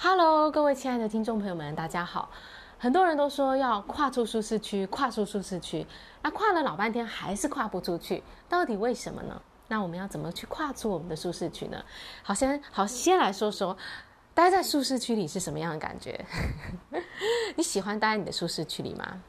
Hello，各位亲爱的听众朋友们，大家好。很多人都说要跨出舒适区，跨出舒适区，那跨了老半天还是跨不出去，到底为什么呢？那我们要怎么去跨出我们的舒适区呢？好，先好，先来说说，待在舒适区里是什么样的感觉？你喜欢待在你的舒适区里吗？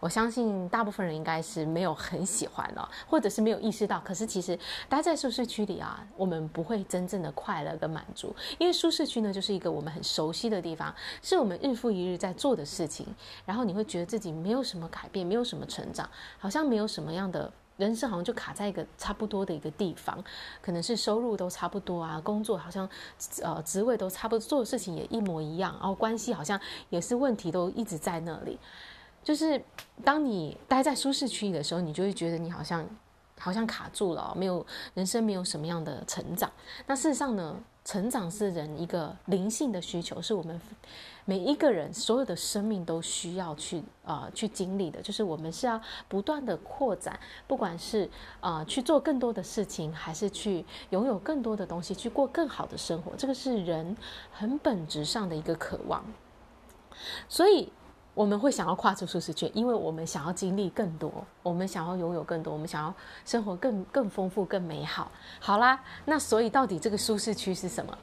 我相信大部分人应该是没有很喜欢哦，或者是没有意识到。可是其实待在舒适区里啊，我们不会真正的快乐跟满足，因为舒适区呢就是一个我们很熟悉的地方，是我们日复一日在做的事情。然后你会觉得自己没有什么改变，没有什么成长，好像没有什么样的人生，好像就卡在一个差不多的一个地方，可能是收入都差不多啊，工作好像呃职位都差不多，做的事情也一模一样，然后关系好像也是问题都一直在那里。就是当你待在舒适区里的时候，你就会觉得你好像好像卡住了，没有人生没有什么样的成长。那事实上呢，成长是人一个灵性的需求，是我们每一个人所有的生命都需要去啊、呃、去经历的。就是我们是要不断的扩展，不管是啊、呃、去做更多的事情，还是去拥有更多的东西，去过更好的生活。这个是人很本质上的一个渴望，所以。我们会想要跨出舒适圈，因为我们想要经历更多，我们想要拥有更多，我们想要生活更更丰富、更美好。好啦，那所以到底这个舒适区是什么？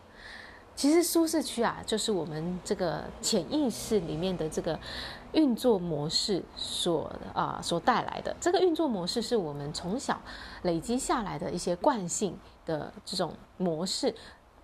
其实舒适区啊，就是我们这个潜意识里面的这个运作模式所啊、所带来的。这个运作模式是我们从小累积下来的一些惯性的这种模式。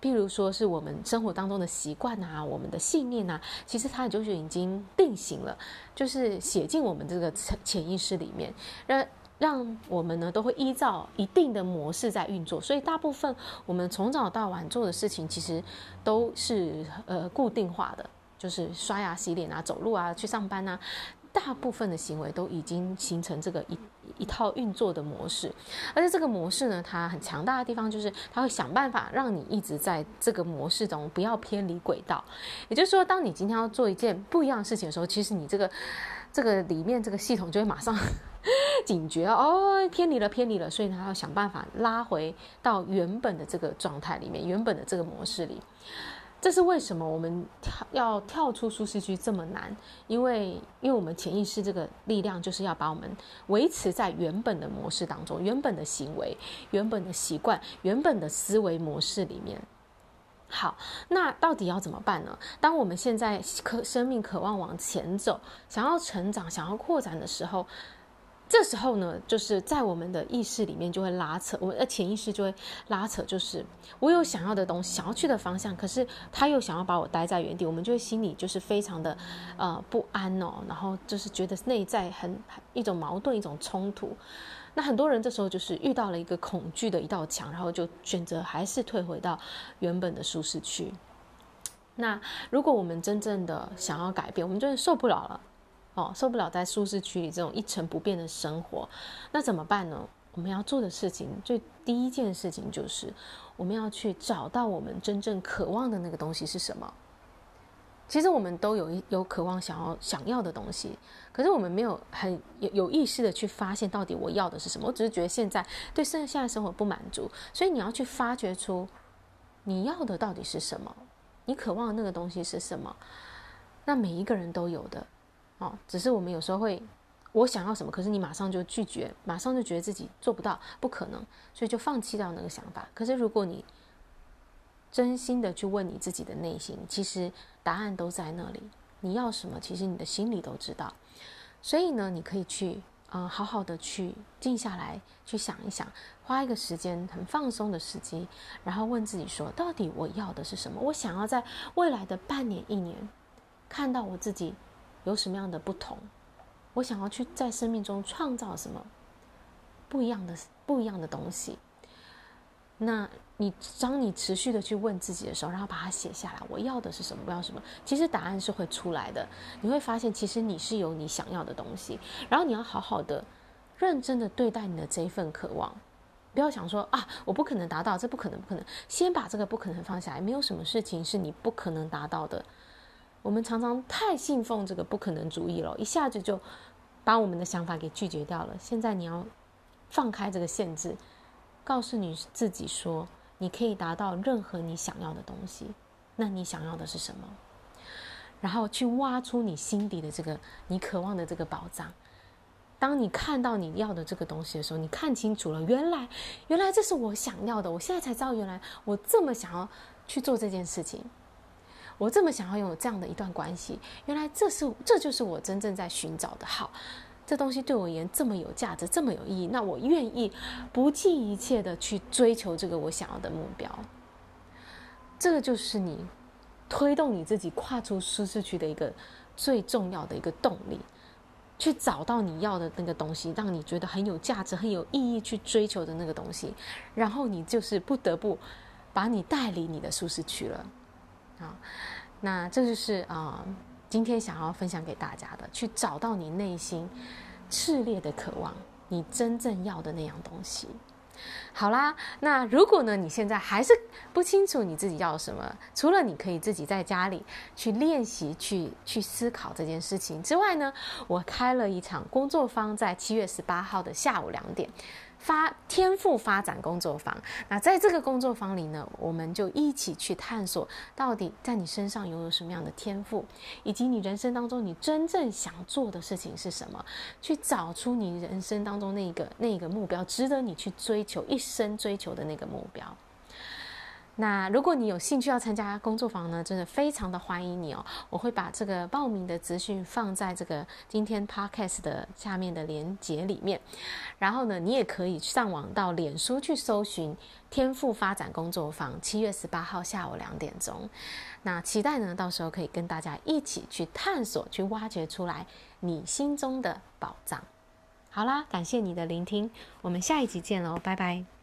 譬如说是我们生活当中的习惯啊，我们的信念啊，其实它就是已经定型了，就是写进我们这个潜潜意识里面，让让我们呢都会依照一定的模式在运作。所以大部分我们从早到晚做的事情，其实都是呃固定化的，就是刷牙、洗脸啊、走路啊、去上班啊。大部分的行为都已经形成这个一一套运作的模式，而且这个模式呢，它很强大的地方就是它会想办法让你一直在这个模式中不要偏离轨道。也就是说，当你今天要做一件不一样的事情的时候，其实你这个这个里面这个系统就会马上 警觉哦，偏离了，偏离了，所以它要想办法拉回到原本的这个状态里面，原本的这个模式里。这是为什么我们跳要跳出舒适区这么难？因为，因为我们潜意识这个力量就是要把我们维持在原本的模式当中，原本的行为、原本的习惯、原本的思维模式里面。好，那到底要怎么办呢？当我们现在渴生命渴望往前走，想要成长、想要扩展的时候。这时候呢，就是在我们的意识里面就会拉扯，我们的潜意识就会拉扯，就是我有想要的东西，想要去的方向，可是他又想要把我待在原地，我们就会心里就是非常的呃不安哦，然后就是觉得内在很一种矛盾，一种冲突。那很多人这时候就是遇到了一个恐惧的一道墙，然后就选择还是退回到原本的舒适区。那如果我们真正的想要改变，我们真的受不了了。哦，受不了在舒适区里这种一成不变的生活，那怎么办呢？我们要做的事情，最第一件事情就是，我们要去找到我们真正渴望的那个东西是什么。其实我们都有一有渴望想要想要的东西，可是我们没有很有有意识的去发现到底我要的是什么。我只是觉得现在对现现在生活不满足，所以你要去发掘出你要的到底是什么，你渴望的那个东西是什么。那每一个人都有的。哦，只是我们有时候会，我想要什么，可是你马上就拒绝，马上就觉得自己做不到，不可能，所以就放弃掉那个想法。可是如果你真心的去问你自己的内心，其实答案都在那里。你要什么，其实你的心里都知道。所以呢，你可以去，呃，好好的去静下来，去想一想，花一个时间很放松的时机，然后问自己说，到底我要的是什么？我想要在未来的半年、一年，看到我自己。有什么样的不同？我想要去在生命中创造什么不一样的、不一样的东西。那你当你持续的去问自己的时候，然后把它写下来，我要的是什么？不要什么？其实答案是会出来的。你会发现，其实你是有你想要的东西。然后你要好好的、认真的对待你的这一份渴望，不要想说啊，我不可能达到，这不可能，不可能。先把这个不可能放下来，没有什么事情是你不可能达到的。我们常常太信奉这个不可能主义了，一下子就把我们的想法给拒绝掉了。现在你要放开这个限制，告诉你自己说，你可以达到任何你想要的东西，那你想要的是什么？然后去挖出你心底的这个你渴望的这个宝藏。当你看到你要的这个东西的时候，你看清楚了，原来，原来这是我想要的。我现在才知道，原来我这么想要去做这件事情，我这么想要拥有这样的一段关系。原来这是，这就是我真正在寻找的。好，这东西对我而言这么有价值，这么有意义，那我愿意不计一切的去追求这个我想要的目标。这个就是你推动你自己跨出舒适区的一个最重要的一个动力。去找到你要的那个东西，让你觉得很有价值、很有意义去追求的那个东西，然后你就是不得不把你带离你的舒适区了。啊，那这就是啊，今天想要分享给大家的，去找到你内心炽烈的渴望，你真正要的那样东西。好啦，那如果呢，你现在还是不清楚你自己要什么，除了你可以自己在家里去练习、去去思考这件事情之外呢，我开了一场工作坊，在七月十八号的下午两点。发天赋发展工作坊，那在这个工作坊里呢，我们就一起去探索，到底在你身上拥有什么样的天赋，以及你人生当中你真正想做的事情是什么，去找出你人生当中那个那个目标，值得你去追求一生追求的那个目标。那如果你有兴趣要参加工作坊呢，真的非常的欢迎你哦！我会把这个报名的资讯放在这个今天 podcast 的下面的链接里面，然后呢，你也可以上网到脸书去搜寻“天赋发展工作坊”，七月十八号下午两点钟。那期待呢，到时候可以跟大家一起去探索，去挖掘出来你心中的宝藏。好啦，感谢你的聆听，我们下一集见喽，拜拜。